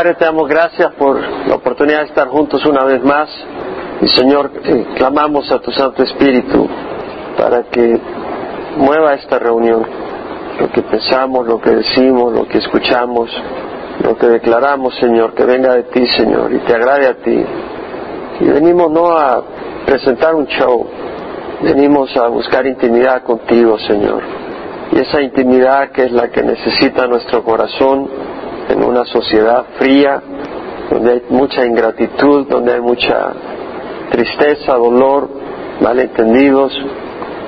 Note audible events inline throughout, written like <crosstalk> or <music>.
Padre, te damos gracias por la oportunidad de estar juntos una vez más. Y Señor, eh, clamamos a tu Santo Espíritu para que mueva esta reunión. Lo que pensamos, lo que decimos, lo que escuchamos, lo que declaramos, Señor, que venga de ti, Señor, y te agrade a ti. Y venimos no a presentar un show, venimos a buscar intimidad contigo, Señor. Y esa intimidad que es la que necesita nuestro corazón en una sociedad fría, donde hay mucha ingratitud, donde hay mucha tristeza, dolor, malentendidos.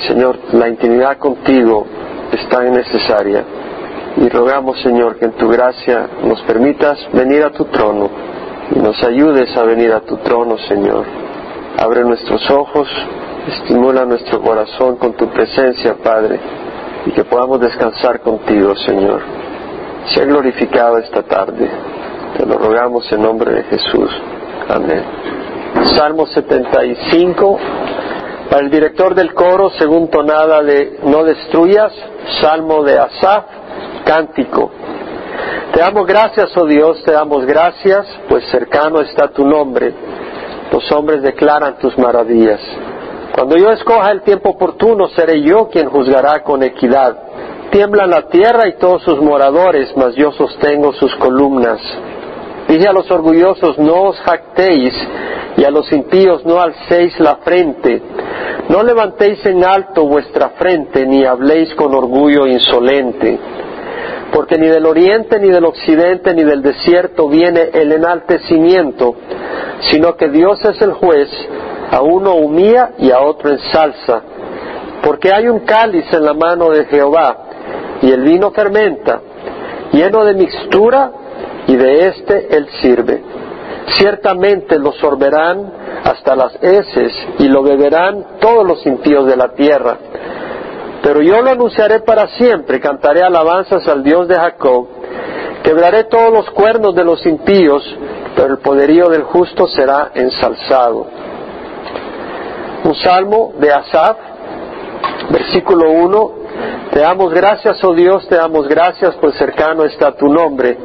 Señor, la intimidad contigo es tan necesaria. Y rogamos, Señor, que en tu gracia nos permitas venir a tu trono y nos ayudes a venir a tu trono, Señor. Abre nuestros ojos, estimula nuestro corazón con tu presencia, Padre, y que podamos descansar contigo, Señor. Sea glorificado esta tarde. Te lo rogamos en nombre de Jesús. Amén. Salmo 75. Para el director del coro, según tonada de No destruyas, Salmo de Asaf, cántico. Te damos gracias, oh Dios, te damos gracias, pues cercano está tu nombre. Los hombres declaran tus maravillas. Cuando yo escoja el tiempo oportuno, seré yo quien juzgará con equidad. Tiembla la tierra y todos sus moradores, mas yo sostengo sus columnas. Dije a los orgullosos, no os jactéis, y a los impíos no alcéis la frente. No levantéis en alto vuestra frente, ni habléis con orgullo insolente. Porque ni del oriente, ni del occidente, ni del desierto viene el enaltecimiento, sino que Dios es el juez, a uno humilla y a otro ensalza. Porque hay un cáliz en la mano de Jehová, y el vino fermenta, lleno de mixtura, y de éste él sirve. Ciertamente lo sorberán hasta las heces, y lo beberán todos los impíos de la tierra. Pero yo lo anunciaré para siempre, cantaré alabanzas al Dios de Jacob, quebraré todos los cuernos de los impíos, pero el poderío del justo será ensalzado. Un salmo de Asaf, versículo 1, te damos gracias, oh Dios, te damos gracias, pues cercano está tu nombre.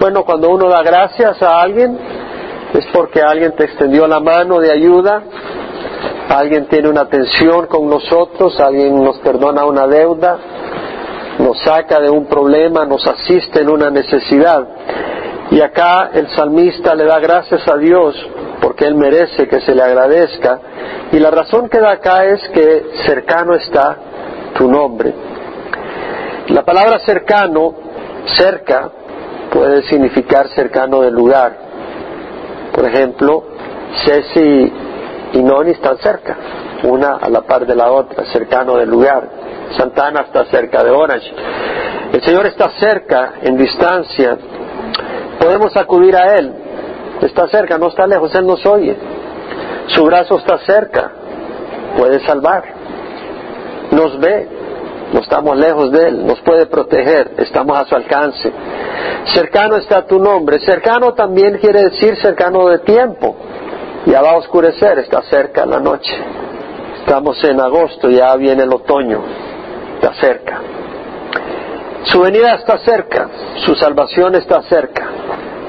Bueno, cuando uno da gracias a alguien, es porque alguien te extendió la mano de ayuda, alguien tiene una atención con nosotros, alguien nos perdona una deuda, nos saca de un problema, nos asiste en una necesidad. Y acá el salmista le da gracias a Dios porque Él merece que se le agradezca. Y la razón que da acá es que cercano está tu nombre. La palabra cercano, cerca, puede significar cercano del lugar. Por ejemplo, Ceci y Noni están cerca, una a la par de la otra, cercano del lugar. Santana está cerca de Orange. El Señor está cerca, en distancia. Podemos acudir a Él. Está cerca, no está lejos, Él nos oye. Su brazo está cerca, puede salvar. Nos ve, no estamos lejos de Él, nos puede proteger, estamos a su alcance. Cercano está tu nombre. Cercano también quiere decir cercano de tiempo. Ya va a oscurecer, está cerca la noche. Estamos en agosto, ya viene el otoño, está cerca. Su venida está cerca, su salvación está cerca.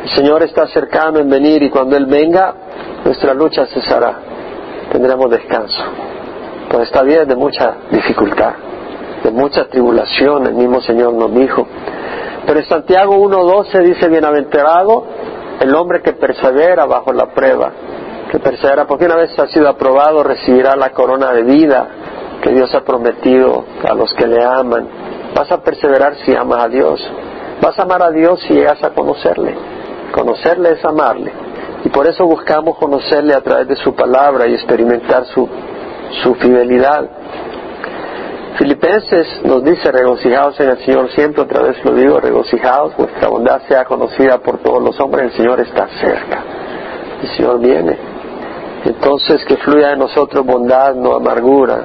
El Señor está cercano en venir y cuando Él venga, nuestra lucha cesará. Tendremos descanso. Pues está bien de mucha dificultad de mucha tribulación, el mismo Señor nos dijo. Pero en Santiago 1.12 dice, bienaventurado el hombre que persevera bajo la prueba, que persevera, porque una vez ha sido aprobado recibirá la corona de vida que Dios ha prometido a los que le aman. Vas a perseverar si amas a Dios. Vas a amar a Dios si llegas a conocerle. Conocerle es amarle. Y por eso buscamos conocerle a través de su palabra y experimentar su, su fidelidad. Filipenses nos dice, regocijados en el Señor siempre, otra vez lo digo, regocijados, vuestra bondad sea conocida por todos los hombres, el Señor está cerca, el Señor viene. Entonces que fluya de nosotros bondad, no amargura,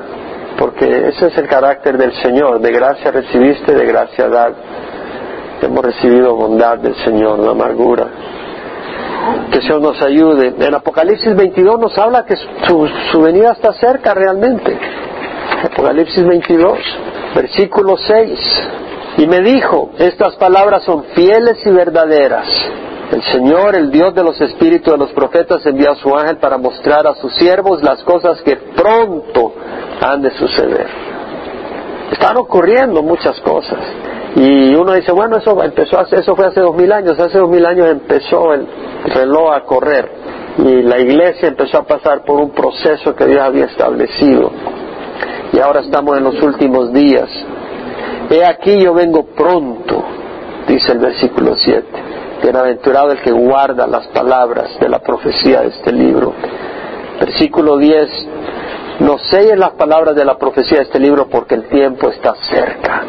porque ese es el carácter del Señor, de gracia recibiste, de gracia dar. Hemos recibido bondad del Señor, no amargura. Que el Señor nos ayude. En Apocalipsis 22 nos habla que su venida está cerca realmente. Apocalipsis 22, versículo 6. Y me dijo, estas palabras son fieles y verdaderas. El Señor, el Dios de los espíritus de los profetas, envió a su ángel para mostrar a sus siervos las cosas que pronto han de suceder. Están ocurriendo muchas cosas. Y uno dice, bueno, eso empezó hace, eso fue hace dos mil años, hace dos mil años empezó el reloj a correr y la iglesia empezó a pasar por un proceso que Dios había establecido. Y ahora estamos en los últimos días. He aquí yo vengo pronto, dice el versículo 7. Bienaventurado el que guarda las palabras de la profecía de este libro. Versículo 10. No selles las palabras de la profecía de este libro porque el tiempo está cerca.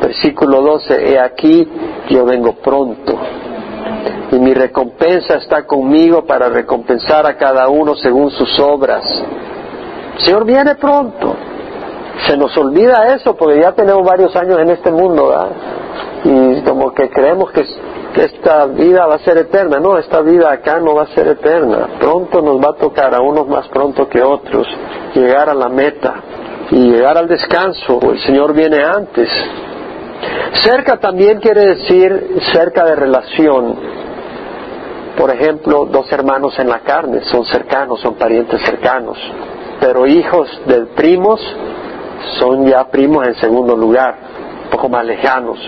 Versículo 12. He aquí yo vengo pronto y mi recompensa está conmigo para recompensar a cada uno según sus obras. Señor viene pronto. Se nos olvida eso porque ya tenemos varios años en este mundo, ¿verdad? Y como que creemos que, esta vida va a ser eterna. No, esta vida acá no va a ser eterna. Pronto nos va a tocar a unos más pronto que otros llegar a la meta y llegar al descanso. El Señor viene antes. Cerca también quiere decir cerca de relación. Por ejemplo, dos hermanos en la carne son cercanos, son parientes cercanos, pero hijos de primos son ya primos en segundo lugar, un poco más lejanos.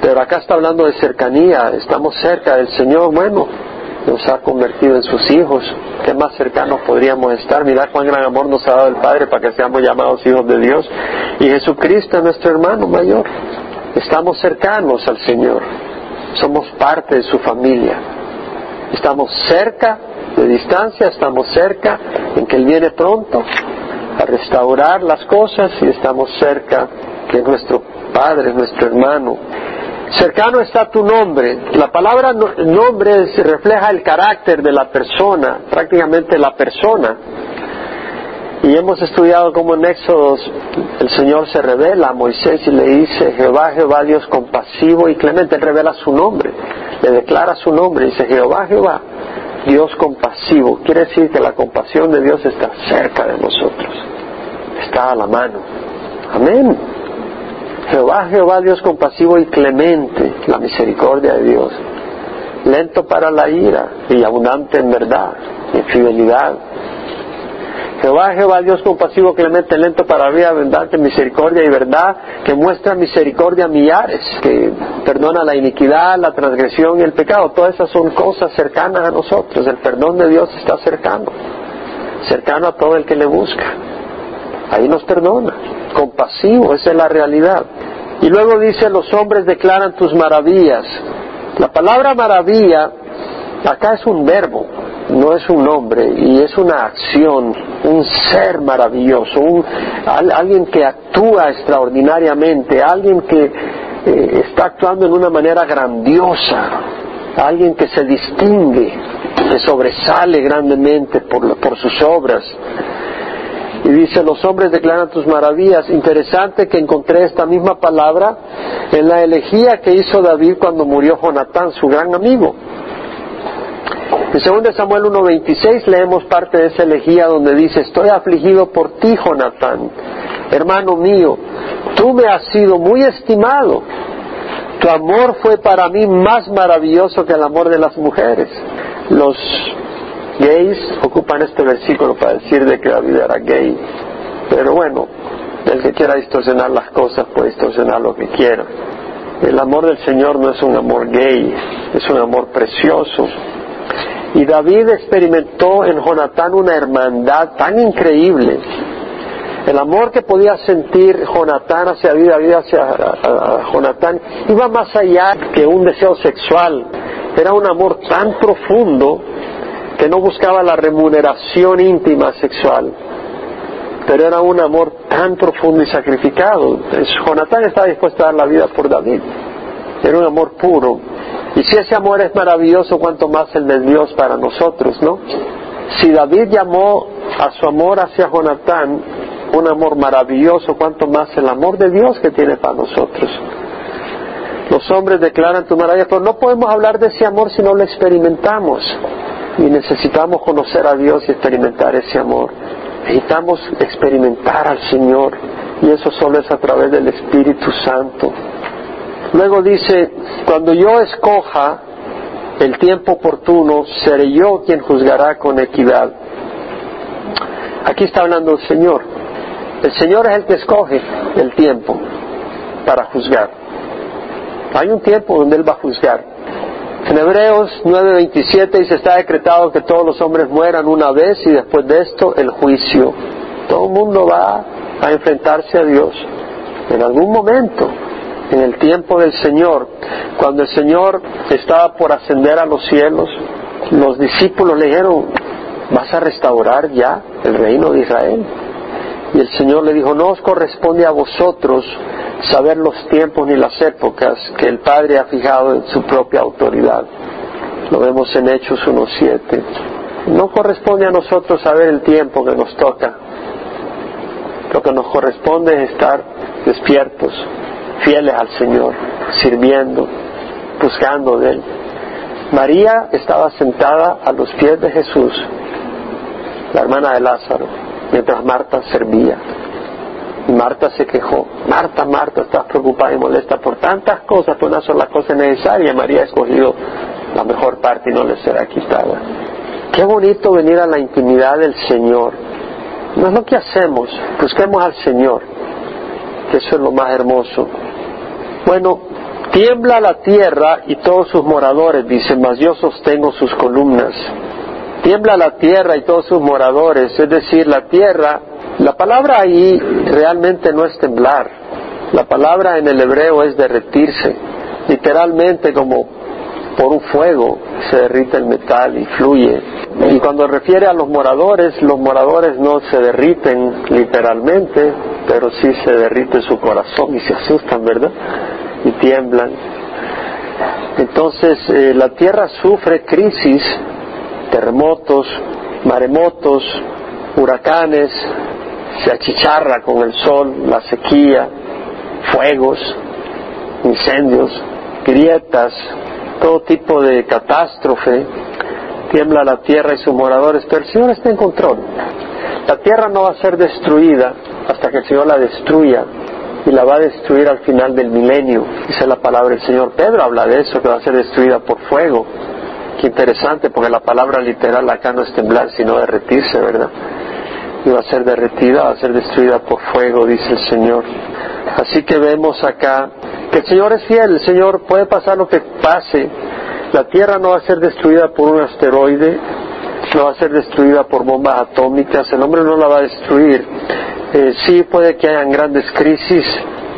Pero acá está hablando de cercanía, estamos cerca del Señor, bueno, nos ha convertido en sus hijos, ¿qué más cercanos podríamos estar? Mirad cuán gran amor nos ha dado el Padre para que seamos llamados hijos de Dios. Y Jesucristo es nuestro hermano mayor. Estamos cercanos al Señor, somos parte de su familia. Estamos cerca de distancia, estamos cerca en que Él viene pronto a restaurar las cosas y estamos cerca que nuestro Padre, nuestro hermano. Cercano está tu nombre. La palabra nombre refleja el carácter de la persona, prácticamente la persona. Y hemos estudiado cómo en Éxodos el Señor se revela a Moisés y le dice, Jehová, Jehová, Dios compasivo y clemente. Él revela su nombre, le declara su nombre, dice, Jehová, Jehová, Dios compasivo. Quiere decir que la compasión de Dios está cerca de nosotros, está a la mano. Amén. Jehová, Jehová, Dios compasivo y clemente, la misericordia de Dios. Lento para la ira y abundante en verdad, en fidelidad Jehová, Jehová, Dios compasivo, clemente, lento para vida, abundante, misericordia y verdad, que muestra misericordia a millares, que perdona la iniquidad, la transgresión y el pecado. Todas esas son cosas cercanas a nosotros. El perdón de Dios está cercano, cercano a todo el que le busca. Ahí nos perdona. Compasivo, esa es la realidad. Y luego dice, los hombres declaran tus maravillas. La palabra maravilla acá es un verbo no es un nombre y es una acción, un ser maravilloso, un, alguien que actúa extraordinariamente, alguien que eh, está actuando en una manera grandiosa, alguien que se distingue, que sobresale grandemente por, por sus obras. Y dice, los hombres declaran tus maravillas. Interesante que encontré esta misma palabra en la elegía que hizo David cuando murió Jonatán, su gran amigo. En 2 Samuel 1.26 leemos parte de esa elegía donde dice, estoy afligido por ti, Jonatán, hermano mío, tú me has sido muy estimado, tu amor fue para mí más maravilloso que el amor de las mujeres. Los gays ocupan este versículo para decir de que David era gay, pero bueno, el que quiera distorsionar las cosas puede distorsionar lo que quiera. El amor del Señor no es un amor gay, es un amor precioso, y David experimentó en Jonatán una hermandad tan increíble. El amor que podía sentir Jonatán hacia David, David hacia Jonatán, iba más allá que un deseo sexual. Era un amor tan profundo que no buscaba la remuneración íntima sexual, pero era un amor tan profundo y sacrificado. Jonatán estaba dispuesto a dar la vida por David. Era un amor puro. Y si ese amor es maravilloso, cuanto más el de Dios para nosotros, ¿no? Si David llamó a su amor hacia Jonatán un amor maravilloso, cuanto más el amor de Dios que tiene para nosotros. Los hombres declaran tu maravilla, pero no podemos hablar de ese amor si no lo experimentamos. Y necesitamos conocer a Dios y experimentar ese amor. Necesitamos experimentar al Señor. Y eso solo es a través del Espíritu Santo. Luego dice, cuando yo escoja el tiempo oportuno, seré yo quien juzgará con equidad. Aquí está hablando el Señor. El Señor es el que escoge el tiempo para juzgar. Hay un tiempo donde Él va a juzgar. En Hebreos 9:27 dice, está decretado que todos los hombres mueran una vez y después de esto el juicio. Todo el mundo va a enfrentarse a Dios en algún momento, en el tiempo del Señor. Cuando el Señor estaba por ascender a los cielos, los discípulos le dijeron, ¿vas a restaurar ya el reino de Israel? Y el Señor le dijo, no os corresponde a vosotros saber los tiempos ni las épocas que el Padre ha fijado en su propia autoridad. Lo vemos en Hechos 1.7. No corresponde a nosotros saber el tiempo que nos toca. Lo que nos corresponde es estar despiertos, fieles al Señor, sirviendo, buscando de Él. María estaba sentada a los pies de Jesús, la hermana de Lázaro, mientras Marta servía. Y Marta se quejó, Marta, Marta, estás preocupada y molesta por tantas cosas, no son las cosas necesarias. María ha escogido la mejor parte y no le será quitada. Qué bonito venir a la intimidad del Señor. No es lo que hacemos, busquemos al Señor, que eso es lo más hermoso. Bueno, tiembla la tierra y todos sus moradores, dice, mas yo sostengo sus columnas. Tiembla la tierra y todos sus moradores, es decir, la tierra, la palabra ahí realmente no es temblar, la palabra en el hebreo es derretirse, literalmente como por un fuego se derrite el metal y fluye. Y cuando refiere a los moradores, los moradores no se derriten literalmente, pero sí se derrite su corazón y se asustan, ¿verdad? Y tiemblan. Entonces eh, la tierra sufre crisis, terremotos, maremotos, huracanes, se achicharra con el sol, la sequía, fuegos, incendios, grietas, todo tipo de catástrofe, tiembla la tierra y sus moradores, pero el Señor está en control. La tierra no va a ser destruida hasta que el Señor la destruya y la va a destruir al final del milenio. Dice la palabra del Señor. Pedro habla de eso, que va a ser destruida por fuego. Qué interesante, porque la palabra literal acá no es temblar, sino derretirse, ¿verdad? Y va a ser derretida, va a ser destruida por fuego, dice el Señor. Así que vemos acá que el Señor es fiel, el Señor puede pasar lo que pase. La Tierra no va a ser destruida por un asteroide, no va a ser destruida por bombas atómicas, el hombre no la va a destruir. Eh, sí puede que hayan grandes crisis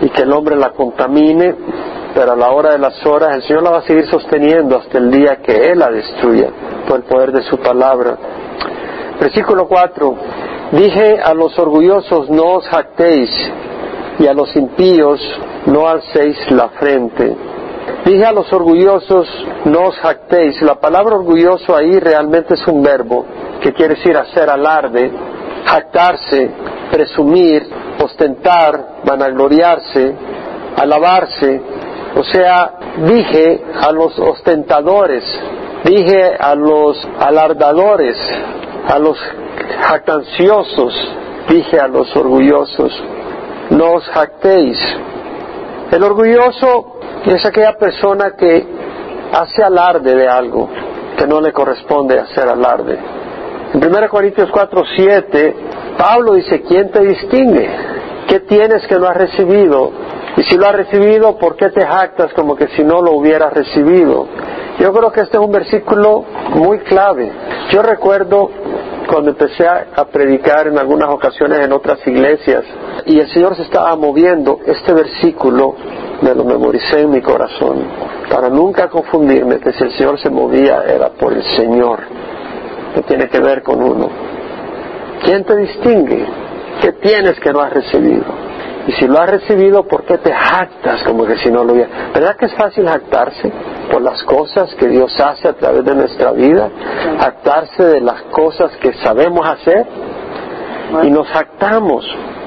y que el hombre la contamine, pero a la hora de las horas el Señor la va a seguir sosteniendo hasta el día que Él la destruya por el poder de su palabra. Versículo 4. Dije a los orgullosos, no os jactéis, y a los impíos, no alcéis la frente. Dije a los orgullosos, no os jactéis. La palabra orgulloso ahí realmente es un verbo que quiere decir hacer alarde, jactarse, presumir, ostentar, vanagloriarse, alabarse. O sea, dije a los ostentadores, dije a los alardadores, a los jactanciosos, dije a los orgullosos, no os jactéis. El orgulloso es aquella persona que hace alarde de algo que no le corresponde hacer alarde. En 1 Corintios 4, 7, Pablo dice, ¿quién te distingue? ¿Qué tienes que no has recibido? Y si lo has recibido, ¿por qué te jactas como que si no lo hubieras recibido? Yo creo que este es un versículo muy clave. Yo recuerdo cuando empecé a, predicar en algunas ocasiones en otras iglesias y el Señor se estaba moviendo, este versículo me lo memoricé en mi corazón para nunca confundirme que si el Señor se movía era por el Señor, que tiene que ver con uno. ¿Quién te distingue? ¿Qué tienes que no has recibido? Y si lo has recibido, ¿por qué te jactas como que si no lo hubiera? ¿Verdad que es fácil jactarse por las cosas que Dios hace a través de nuestra vida? Jactarse de las cosas que sabemos hacer. Y nos jactamos.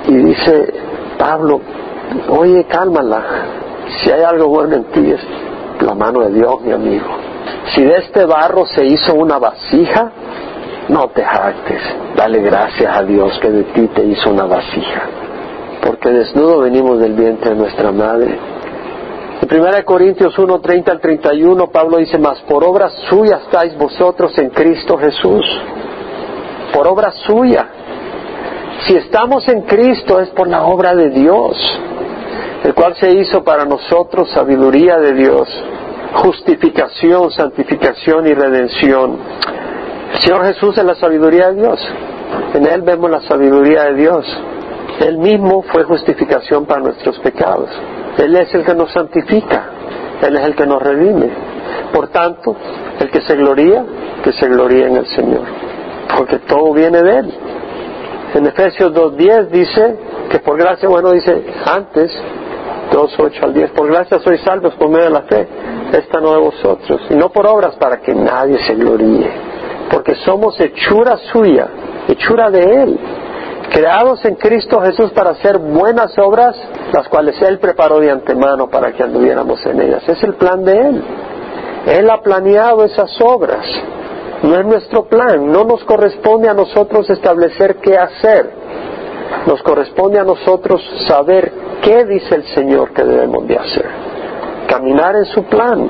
Y dice Pablo, oye, cálmala. Si hay algo bueno en ti es la mano de Dios, mi amigo. Si de este barro se hizo una vasija, no te jactes. Dale gracias a Dios que de ti te hizo una vasija porque desnudo venimos del vientre de nuestra madre. En 1 Corintios 1, 30 al 31, Pablo dice, más por obra suya estáis vosotros en Cristo Jesús. Por obra suya. Si estamos en Cristo es por la obra de Dios, el cual se hizo para nosotros sabiduría de Dios, justificación, santificación y redención. El Señor Jesús es la sabiduría de Dios. En Él vemos la sabiduría de Dios. Él mismo fue justificación para nuestros pecados. Él es el que nos santifica. Él es el que nos redime. Por tanto, el que se gloría, que se gloría en el Señor. Porque todo viene de Él. En Efesios 2.10 dice que por gracia, bueno, dice antes, 2.8 al 10, por gracia sois salvos por medio de la fe. Esta no de vosotros. Y no por obras para que nadie se gloríe. Porque somos hechura suya, hechura de Él creados en Cristo Jesús para hacer buenas obras, las cuales Él preparó de antemano para que anduviéramos en ellas. Es el plan de Él. Él ha planeado esas obras. No es nuestro plan. No nos corresponde a nosotros establecer qué hacer. Nos corresponde a nosotros saber qué dice el Señor que debemos de hacer. Caminar en su plan.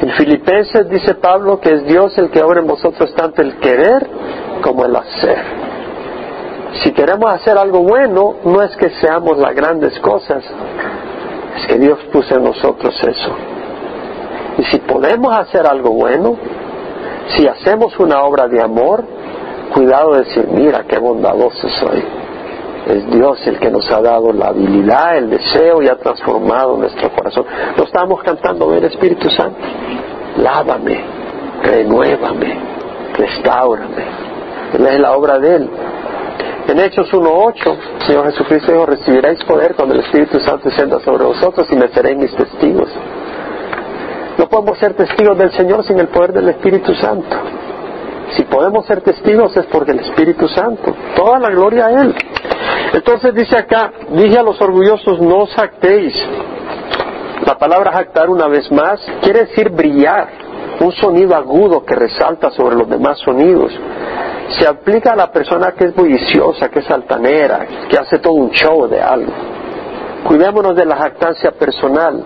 En Filipenses dice Pablo que es Dios el que obra en vosotros tanto el querer como el hacer. Si queremos hacer algo bueno, no es que seamos las grandes cosas, es que Dios puso en nosotros eso. Y si podemos hacer algo bueno, si hacemos una obra de amor, cuidado de decir, mira qué bondadoso soy. Es Dios el que nos ha dado la habilidad, el deseo y ha transformado nuestro corazón. Lo estamos cantando, ven Espíritu Santo, lávame, renuévame, restaurame. Es la obra de Él. En Hechos 1.8, Señor Jesucristo dijo, recibiréis poder cuando el Espíritu Santo descienda sobre vosotros y me seréis mis testigos. No podemos ser testigos del Señor sin el poder del Espíritu Santo. Si podemos ser testigos es porque el Espíritu Santo. Toda la gloria a Él. Entonces dice acá, dije a los orgullosos, no os jactéis. La palabra jactar una vez más quiere decir brillar, un sonido agudo que resalta sobre los demás sonidos se aplica a la persona que es bulliciosa, que es altanera, que hace todo un show de algo. Cuidémonos de la jactancia personal.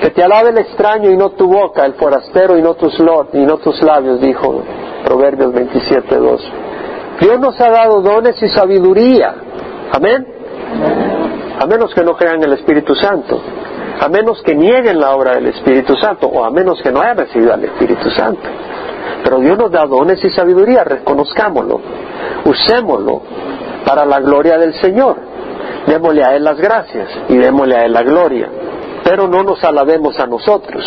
Que te alabe el extraño y no tu boca, el forastero y no tus, y no tus labios, dijo Proverbios 27.2. Dios nos ha dado dones y sabiduría. Amén. A menos que no crean el Espíritu Santo. A menos que nieguen la obra del Espíritu Santo. O a menos que no hayan recibido al Espíritu Santo. Pero Dios nos da dones y sabiduría, reconozcámoslo, usémoslo para la gloria del Señor. Démosle a Él las gracias y démosle a Él la gloria. Pero no nos alabemos a nosotros.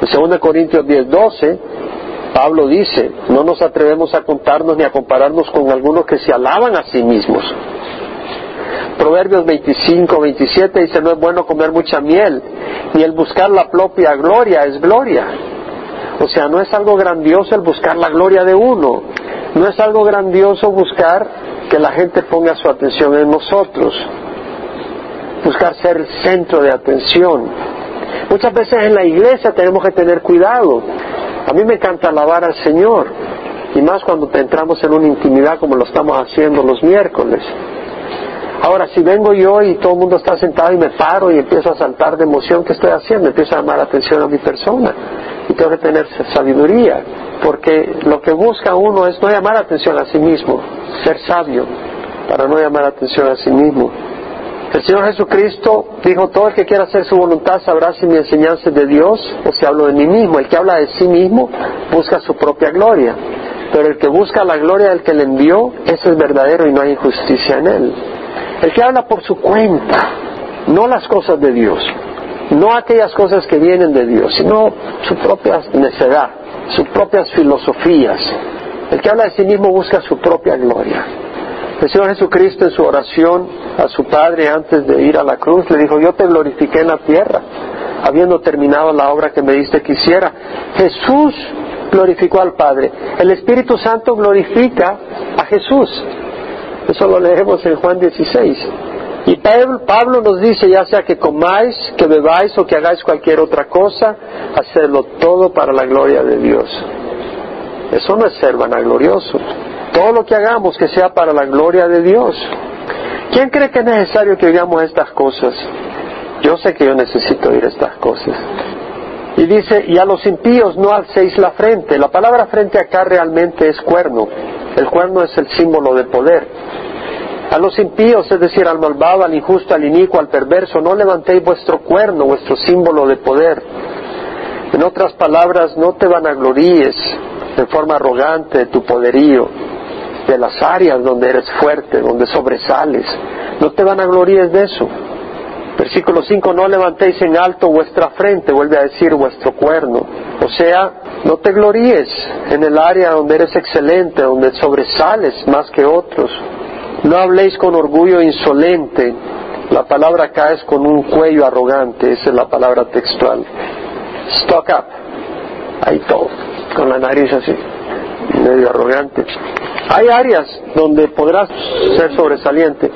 En 2 Corintios 10, 12, Pablo dice, no nos atrevemos a contarnos ni a compararnos con algunos que se alaban a sí mismos. Proverbios 25, 27 dice, no es bueno comer mucha miel, ni el buscar la propia gloria es gloria. O sea, no es algo grandioso el buscar la gloria de uno, no es algo grandioso buscar que la gente ponga su atención en nosotros, buscar ser el centro de atención. Muchas veces en la iglesia tenemos que tener cuidado. A mí me encanta alabar al Señor, y más cuando entramos en una intimidad como lo estamos haciendo los miércoles. Ahora, si vengo yo y todo el mundo está sentado y me paro y empiezo a saltar de emoción, ¿qué estoy haciendo? Empiezo a llamar la atención a mi persona y tengo que tener sabiduría, porque lo que busca uno es no llamar la atención a sí mismo, ser sabio para no llamar la atención a sí mismo. El Señor Jesucristo dijo, todo el que quiera hacer su voluntad sabrá si mi enseñanza es de Dios o si hablo de mí mismo. El que habla de sí mismo busca su propia gloria, pero el que busca la gloria del que le envió, ese es verdadero y no hay injusticia en él. El que habla por su cuenta, no las cosas de Dios, no aquellas cosas que vienen de Dios, sino su propia necedad, sus propias filosofías. El que habla de sí mismo busca su propia gloria. El Señor Jesucristo en su oración a su Padre antes de ir a la cruz le dijo, yo te glorifiqué en la tierra, habiendo terminado la obra que me diste que hiciera. Jesús glorificó al Padre. El Espíritu Santo glorifica a Jesús. Eso lo leemos en Juan 16. Y Pablo nos dice, ya sea que comáis, que bebáis o que hagáis cualquier otra cosa, hacerlo todo para la gloria de Dios. Eso no es ser vanaglorioso. Todo lo que hagamos que sea para la gloria de Dios. ¿Quién cree que es necesario que hagamos estas cosas? Yo sé que yo necesito oír estas cosas. Y dice, y a los impíos no alcéis la frente. La palabra frente acá realmente es cuerno. El cuerno es el símbolo de poder. A los impíos, es decir, al malvado, al injusto, al inicuo, al perverso, no levantéis vuestro cuerno, vuestro símbolo de poder. En otras palabras, no te vanagloríes en forma arrogante de tu poderío, de las áreas donde eres fuerte, donde sobresales. No te vanagloríes de eso. Versículo 5, no levantéis en alto vuestra frente, vuelve a decir vuestro cuerno. O sea, no te gloríes en el área donde eres excelente, donde sobresales más que otros. No habléis con orgullo insolente. La palabra acá es con un cuello arrogante, esa es la palabra textual. Stock up. Ahí todo, con la nariz así, medio arrogante. Hay áreas donde podrás ser sobresaliente,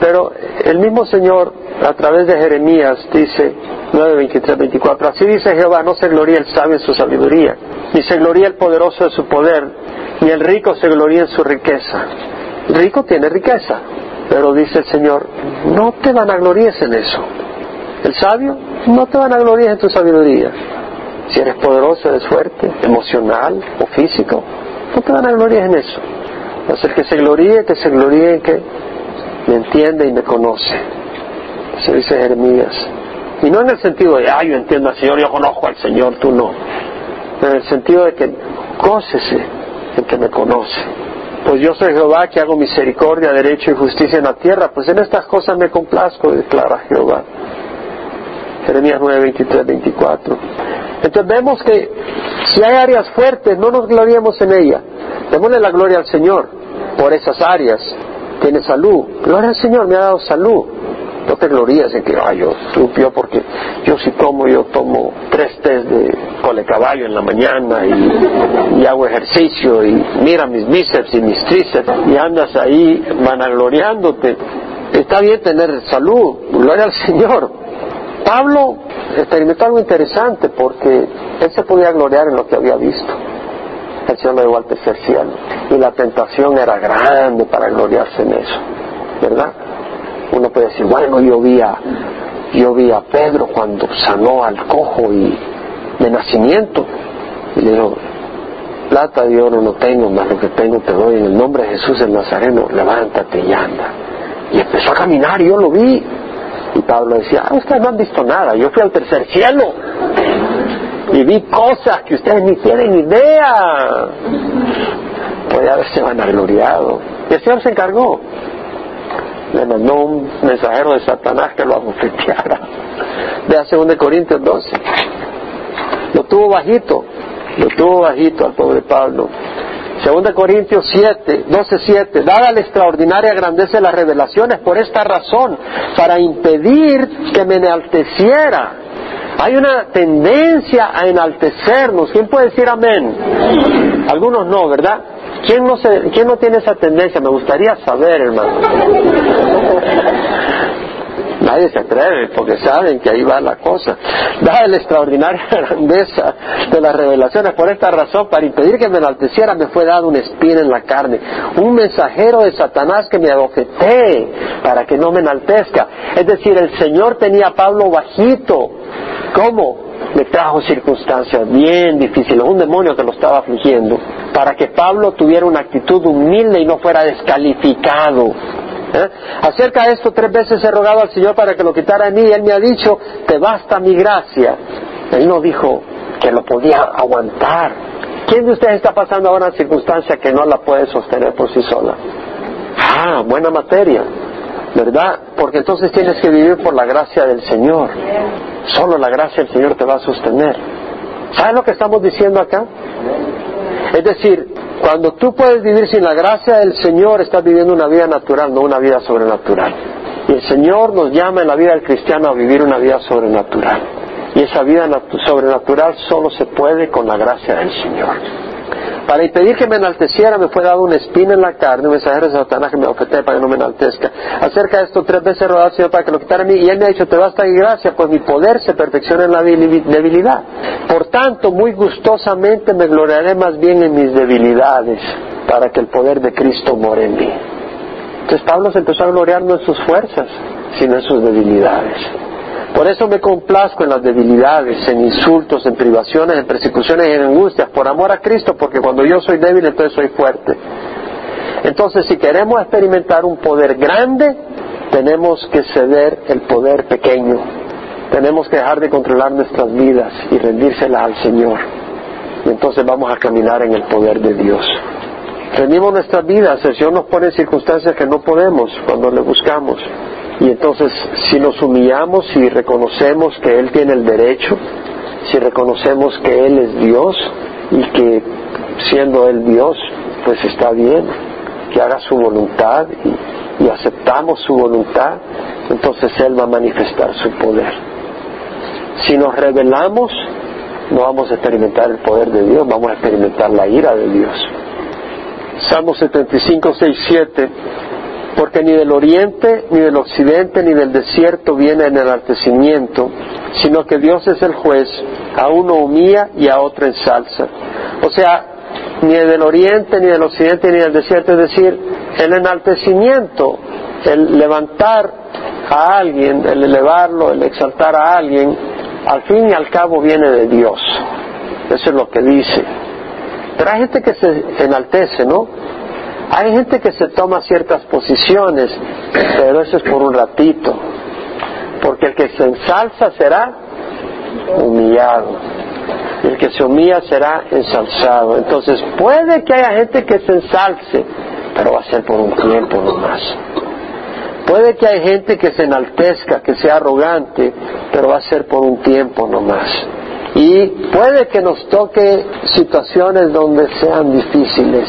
pero el mismo Señor a través de Jeremías dice 9, 23, 24, así dice Jehová, no se gloría el sabio en su sabiduría, ni se gloría el poderoso en su poder, ni el rico se gloría en su riqueza. El rico tiene riqueza, pero dice el Señor, no te van a glories en eso. El sabio, no te van a glories en tu sabiduría. Si eres poderoso, eres fuerte, emocional o físico, no te van a glories en eso. Hacer que se gloríe, que se gloríe en que me entiende y me conoce. Se dice Jeremías. Y no en el sentido de, ah, yo entiendo al Señor, yo conozco al Señor, tú no. En el sentido de que gócese en que me conoce. Pues yo soy Jehová que hago misericordia, derecho y justicia en la tierra. Pues en estas cosas me complazco, declara Jehová. Jeremías 9, 23, 24. Entonces vemos que si hay áreas fuertes, no nos gloriemos en ellas. Démosle la gloria al Señor por esas áreas. Tiene salud. Gloria al Señor, me ha dado salud. No te glorías en que, ay, yo supió porque yo sí como, yo tomo tres test de cole caballo en la mañana y, y, hago ejercicio y mira mis bíceps y mis tríceps y andas ahí vanagloriándote. Está bien tener salud, gloria al Señor. Pablo experimentó algo interesante porque él se podía gloriar en lo que había visto. El Señor lo llevó al tercer cielo y la tentación era grande para gloriarse en eso, ¿verdad? Uno puede decir, bueno, yo vi a, yo vi a Pedro cuando sanó al cojo y de nacimiento. Y le digo, plata y oro no tengo, más lo que tengo te doy en el nombre de Jesús el Nazareno, levántate y anda. Y empezó a caminar y yo lo vi. Pablo decía, ah, ustedes no han visto nada, yo fui al tercer cielo y vi cosas que ustedes ni tienen idea. Puede haberse vanagloriado. Y el Señor se encargó le mandó un mensajero de Satanás que lo abofeteara. Vea 2 Corintios 12. Lo tuvo bajito, lo tuvo bajito al pobre Pablo. 2 Corintios 7, 12, 7, dada la extraordinaria grandeza de las revelaciones por esta razón, para impedir que me enalteciera. Hay una tendencia a enaltecernos. ¿Quién puede decir amén? Algunos no, ¿verdad? ¿Quién no, se, ¿Quién no tiene esa tendencia? Me gustaría saber, hermano. Nadie se atreve porque saben que ahí va la cosa. Da la extraordinaria <laughs> grandeza de las revelaciones. Por esta razón, para impedir que me enalteciera, me fue dado un espina en la carne. Un mensajero de Satanás que me abofetee para que no me enaltezca. Es decir, el Señor tenía a Pablo bajito. ¿Cómo? le trajo circunstancias bien difíciles, un demonio que lo estaba afligiendo, para que Pablo tuviera una actitud humilde y no fuera descalificado. ¿Eh? Acerca de esto tres veces he rogado al Señor para que lo quitara de mí Él me ha dicho, te basta mi gracia. Él no dijo que lo podía aguantar. ¿Quién de ustedes está pasando ahora una circunstancia que no la puede sostener por sí sola? Ah, buena materia. ¿verdad? Porque entonces tienes que vivir por la gracia del Señor. Solo la gracia del Señor te va a sostener. ¿Sabes lo que estamos diciendo acá? Es decir, cuando tú puedes vivir sin la gracia del Señor, estás viviendo una vida natural, no una vida sobrenatural. Y el Señor nos llama en la vida del cristiano a vivir una vida sobrenatural. Y esa vida sobrenatural solo se puede con la gracia del Señor. Para impedir que me enalteciera me fue dado una espina en la carne, un mensajero de Satanás que me ofete para que no me enaltezca. Acerca de esto tres veces rogado al Señor para que lo quitara a mí y Él me ha dicho, te basta y gracia, pues mi poder se perfecciona en la debilidad. Por tanto, muy gustosamente me gloriaré más bien en mis debilidades, para que el poder de Cristo more en mí. Entonces Pablo se empezó a gloriar no en sus fuerzas, sino en sus debilidades. Por eso me complazco en las debilidades, en insultos, en privaciones, en persecuciones y en angustias, por amor a Cristo, porque cuando yo soy débil, entonces soy fuerte. Entonces, si queremos experimentar un poder grande, tenemos que ceder el poder pequeño. Tenemos que dejar de controlar nuestras vidas y rendírselas al Señor. Y entonces vamos a caminar en el poder de Dios. Rendimos nuestras vidas, el Señor nos pone en circunstancias que no podemos cuando le buscamos. Y entonces, si nos humillamos y reconocemos que Él tiene el derecho, si reconocemos que Él es Dios y que siendo Él Dios, pues está bien, que haga su voluntad y, y aceptamos su voluntad, entonces Él va a manifestar su poder. Si nos rebelamos, no vamos a experimentar el poder de Dios, vamos a experimentar la ira de Dios. Salmo 75, 6, 7 porque ni del oriente, ni del occidente, ni del desierto viene el enaltecimiento, sino que Dios es el juez, a uno humilla y a otro ensalza. O sea, ni del oriente, ni del occidente, ni del desierto, es decir, el enaltecimiento, el levantar a alguien, el elevarlo, el exaltar a alguien, al fin y al cabo viene de Dios. Eso es lo que dice. Pero hay gente que se enaltece, ¿no? Hay gente que se toma ciertas posiciones, pero eso es por un ratito, porque el que se ensalza será humillado, y el que se humilla será ensalzado. Entonces puede que haya gente que se ensalce, pero va a ser por un tiempo nomás. Puede que haya gente que se enaltezca, que sea arrogante, pero va a ser por un tiempo nomás. Y puede que nos toque situaciones donde sean difíciles,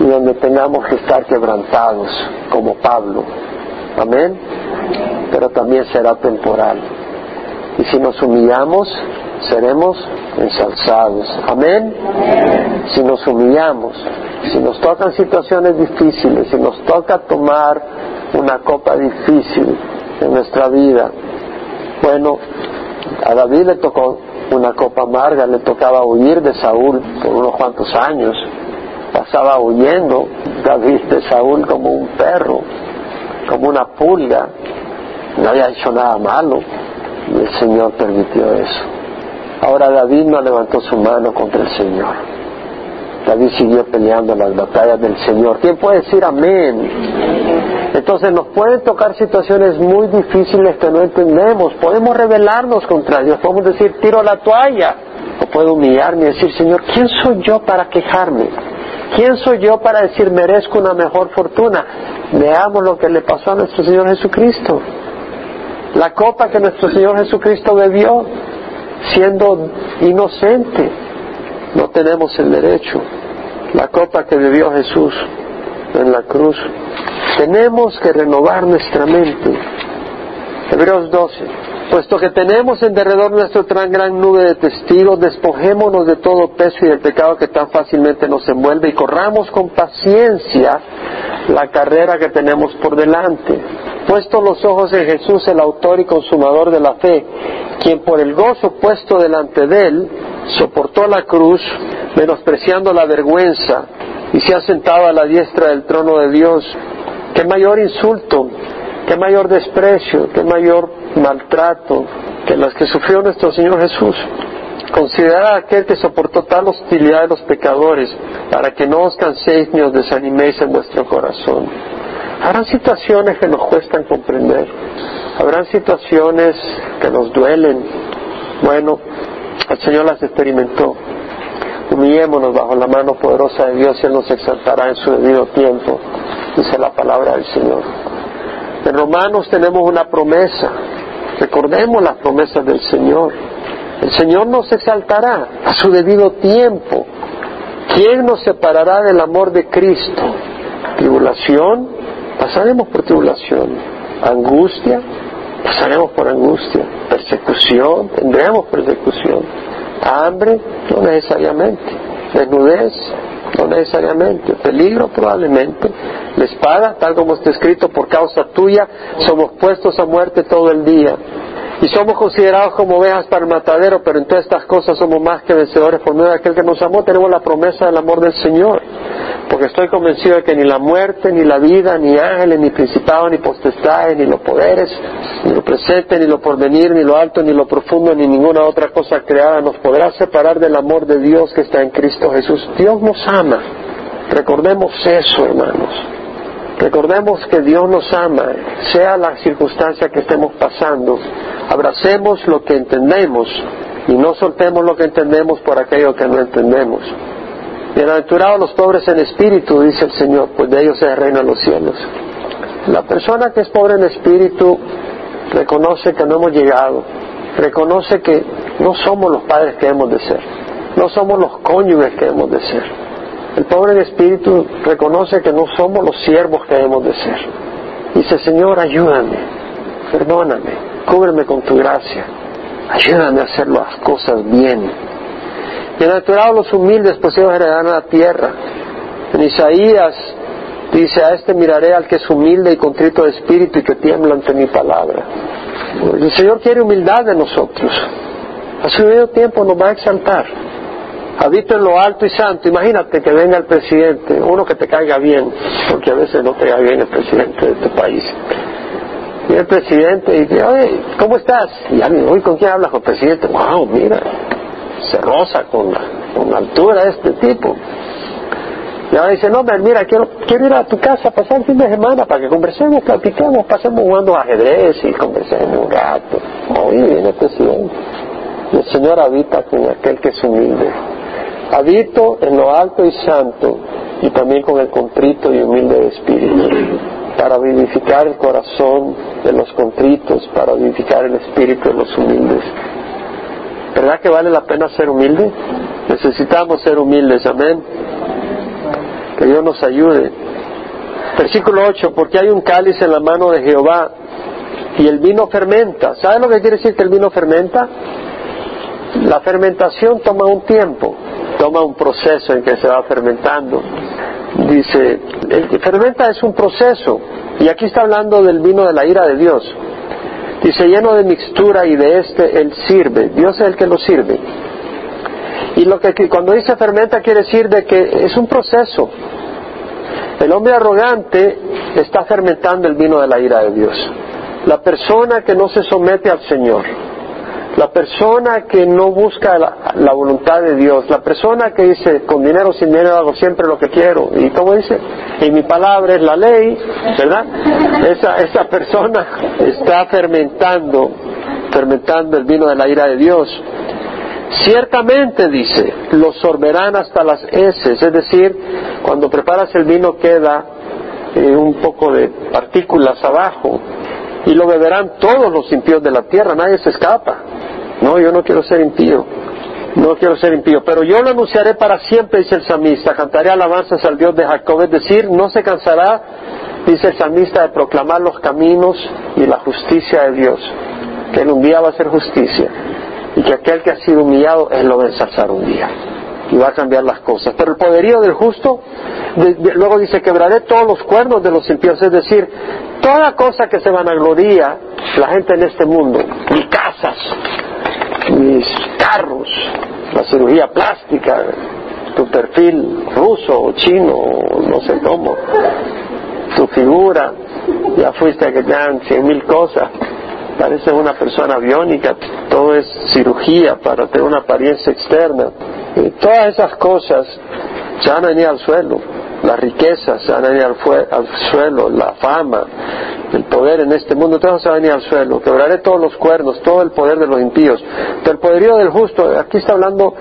y donde tengamos que estar quebrantados como Pablo. Amén. Pero también será temporal. Y si nos humillamos, seremos ensalzados. Amén. Si nos humillamos, si nos tocan situaciones difíciles, si nos toca tomar una copa difícil en nuestra vida, bueno, a David le tocó una copa amarga, le tocaba huir de Saúl por unos cuantos años pasaba huyendo David de Saúl como un perro, como una pulga, no había hecho nada malo y el Señor permitió eso. Ahora David no levantó su mano contra el Señor. David siguió peleando las batallas del Señor. ¿Quién puede decir amén? Entonces nos pueden tocar situaciones muy difíciles que no entendemos. Podemos rebelarnos contra Dios. Podemos decir, tiro la toalla. O puedo humillarme y decir, Señor, ¿quién soy yo para quejarme? ¿Quién soy yo para decir merezco una mejor fortuna? Veamos lo que le pasó a nuestro Señor Jesucristo. La copa que nuestro Señor Jesucristo bebió, siendo inocente, no tenemos el derecho. La copa que bebió Jesús en la cruz. Tenemos que renovar nuestra mente. Hebreos 12. Puesto que tenemos en derredor nuestra tan gran nube de testigos, despojémonos de todo peso y del pecado que tan fácilmente nos envuelve y corramos con paciencia la carrera que tenemos por delante. Puesto los ojos en Jesús, el autor y consumador de la fe, quien por el gozo puesto delante de él, soportó la cruz, menospreciando la vergüenza, y se ha sentado a la diestra del trono de Dios. ¿Qué mayor insulto qué mayor desprecio, qué mayor maltrato que las que sufrió nuestro Señor Jesús. Considerad aquel que soportó tal hostilidad de los pecadores, para que no os canséis ni os desaniméis en vuestro corazón. Habrán situaciones que nos cuestan comprender, habrán situaciones que nos duelen. Bueno, el Señor las experimentó. Humillémonos bajo la mano poderosa de Dios y Él nos exaltará en su debido tiempo, dice la palabra del Señor. En Romanos tenemos una promesa. Recordemos las promesas del Señor. El Señor nos exaltará a su debido tiempo. ¿Quién nos separará del amor de Cristo? Tribulación, pasaremos por tribulación. Angustia, pasaremos por angustia. Persecución, tendremos persecución. Hambre, no necesariamente. Desnudez, no necesariamente. Peligro, probablemente. La espada, tal como está escrito, por causa tuya, somos puestos a muerte todo el día. Y somos considerados como ovejas para el matadero, pero en todas estas cosas somos más que vencedores por medio de aquel que nos amó. Tenemos la promesa del amor del Señor. porque estoy convencido de que ni la muerte, ni la vida, ni ángeles, ni principados, ni potestades, ni los poderes, ni lo presente, ni lo porvenir, ni lo alto, ni lo profundo, ni ninguna otra cosa creada nos podrá separar del amor de Dios que está en Cristo Jesús. Dios nos ama. Recordemos eso, hermanos. Recordemos que Dios nos ama, sea la circunstancia que estemos pasando. Abracemos lo que entendemos y no soltemos lo que entendemos por aquello que no entendemos. Bienaventurados los pobres en espíritu, dice el Señor, pues de ellos es el reino de los cielos. La persona que es pobre en espíritu reconoce que no hemos llegado, reconoce que no somos los padres que hemos de ser, no somos los cónyuges que hemos de ser. El pobre en espíritu reconoce que no somos los siervos que hemos de ser. Dice, Señor, ayúdame, perdóname, cúbreme con tu gracia, ayúdame a hacer las cosas bien Bienaventurados los humildes, pues ellos heredarán la tierra. En Isaías dice, a este miraré al que es humilde y contrito de espíritu y que tiembla ante mi palabra. El Señor quiere humildad de nosotros. A su medio tiempo nos va a exaltar. Habito en lo alto y santo. Imagínate que venga el presidente, uno que te caiga bien, porque a veces no te cae bien el presidente de tu país. Y el presidente dice, oye, ¿cómo estás? Y ya me ¿con quién hablas con el presidente? Wow, mira, se roza con con altura este tipo. Y ahora dice, no, mira, quiero, ir a tu casa a pasar el fin de semana para que conversemos, platiquemos, pasemos jugando ajedrez y conversemos un rato. Hoy viene el presidente. El Señor habita con aquel que es humilde. Habito en lo alto y santo y también con el contrito y humilde de espíritu para vivificar el corazón de los contritos, para vivificar el espíritu de los humildes. ¿Verdad que vale la pena ser humilde? Necesitamos ser humildes, amén. Que Dios nos ayude. Versículo 8, porque hay un cáliz en la mano de Jehová y el vino fermenta. ¿Sabe lo que quiere decir que el vino fermenta? La fermentación toma un tiempo, toma un proceso en que se va fermentando. Dice, fermenta es un proceso, y aquí está hablando del vino de la ira de Dios. Dice, lleno de mixtura y de este Él sirve. Dios es el que lo sirve. Y lo que cuando dice fermenta quiere decir de que es un proceso. El hombre arrogante está fermentando el vino de la ira de Dios. La persona que no se somete al Señor, la persona que no busca la, voluntad de Dios, la persona que dice, con dinero sin dinero hago siempre lo que quiero, y como dice, y mi palabra es la ley, ¿verdad? Esa, esa persona está fermentando, fermentando el vino de la ira de Dios. Ciertamente, dice, lo sorberán hasta las heces, es decir, cuando preparas el vino queda eh, un poco de partículas abajo, y lo beberán todos los impíos de la tierra, nadie se escapa. No, yo no quiero ser impío. No quiero ser impío, pero yo lo anunciaré para siempre, dice el samista. Cantaré alabanzas al Dios de Jacob, es decir, no se cansará, dice el samista, de proclamar los caminos y la justicia de Dios. Que en un día va a ser justicia. Y que aquel que ha sido humillado, él lo a ensalzar un día. Y va a cambiar las cosas. Pero el poderío del justo, luego dice, quebraré todos los cuernos de los impíos. Es decir, toda cosa que se vanagloría la gente en este mundo, ni casas, mis carros, la cirugía plástica, tu perfil ruso o chino, no sé cómo, tu figura, ya fuiste a que te dan cien mil cosas, pareces una persona biónica, todo es cirugía para tener una apariencia externa. Y todas esas cosas se van a venir al suelo las riquezas se van a venir al, al, suelo, la fama, el poder en este mundo, todo se va a venir al suelo. Quebraré todos los cuernos, todo el poder de los impíos. Pero el poderío del justo, aquí está hablando,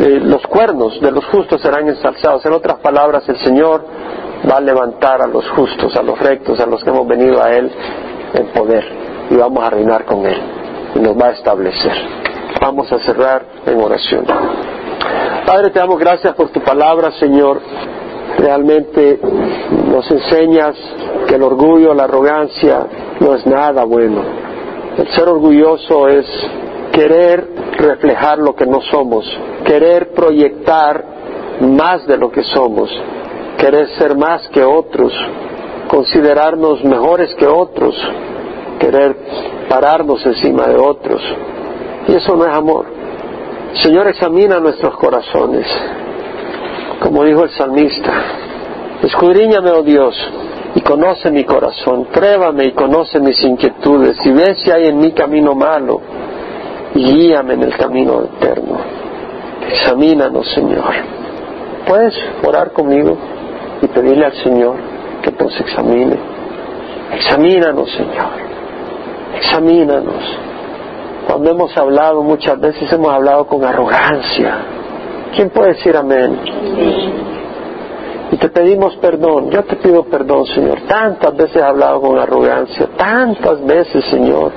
eh, los cuernos de los justos serán ensalzados. En otras palabras, el Señor va a levantar a los justos, a los rectos, a los que hemos venido a Él en poder. Y vamos a reinar con Él. Y nos va a establecer. Vamos a cerrar en oración. Padre, te damos gracias por tu palabra, Señor realmente nos enseñas que el orgullo, la arrogancia no es nada bueno. El ser orgulloso es querer reflejar lo que no somos, querer proyectar más de lo que somos, querer ser más que otros, considerarnos mejores que otros, querer pararnos encima de otros. Y eso no es amor. Señor, examina nuestros corazones como dijo el salmista, Escudriñame, oh Dios, y conoce mi corazón. Pruébame y conoce mis inquietudes. Y ve si hay en mi camino malo y guíame en el camino eterno. Examínanos, Señor. ¿Puedes orar conmigo y pedirle al Señor que nos examine? Examínanos, Señor. Examínanos. Cuando hemos hablado, muchas veces hemos hablado con arrogancia. ¿Quién puede decir amén? Y te pedimos perdón. Yo te pido perdón, Señor. Tantas veces he hablado con arrogancia. Tantas veces, Señor.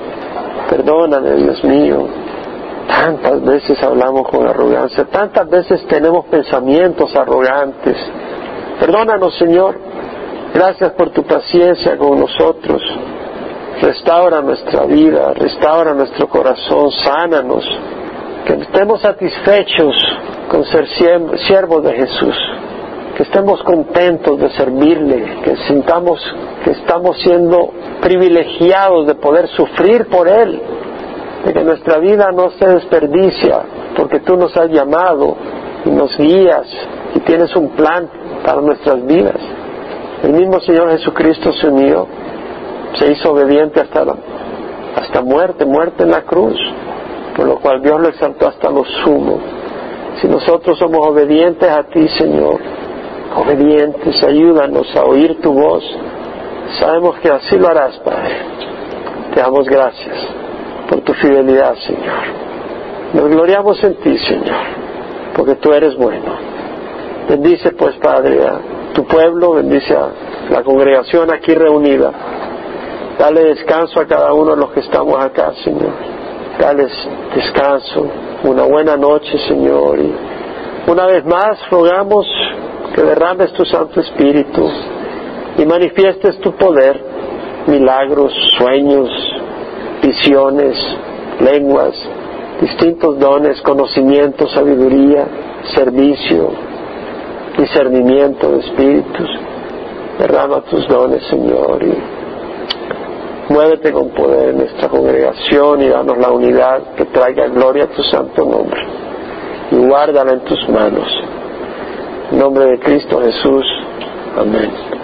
Perdóname, Dios mío. Tantas veces hablamos con arrogancia. Tantas veces tenemos pensamientos arrogantes. Perdónanos, Señor. Gracias por tu paciencia con nosotros. Restaura nuestra vida, restaura nuestro corazón, sánanos. Que estemos satisfechos con ser siervos de Jesús que estemos contentos de servirle, que sintamos que estamos siendo privilegiados de poder sufrir por Él, de que nuestra vida no se desperdicia, porque tú nos has llamado y nos guías y tienes un plan para nuestras vidas. El mismo Señor Jesucristo se unió, se hizo obediente hasta la, hasta muerte, muerte en la cruz, por lo cual Dios lo exaltó hasta lo sumo. Si nosotros somos obedientes a ti, Señor, obedientes, ayúdanos a oír tu voz. Sabemos que así lo harás, Padre. Te damos gracias por tu fidelidad, Señor. Nos gloriamos en ti, Señor, porque tú eres bueno. Bendice, pues, Padre, a tu pueblo, bendice a la congregación aquí reunida. Dale descanso a cada uno de los que estamos acá, Señor. Dale descanso, una buena noche, Señor. Y una vez más rogamos que derrames tu Santo Espíritu y manifiestes tu poder, milagros, sueños, visiones, lenguas, distintos dones, conocimiento, sabiduría, servicio, discernimiento de espíritus. Derrama tus dones, Señor, muévete con poder en nuestra congregación y danos la unidad que traiga gloria a tu santo nombre. Y guárdala en tus manos. En nombre de Cristo Jesús. Amén.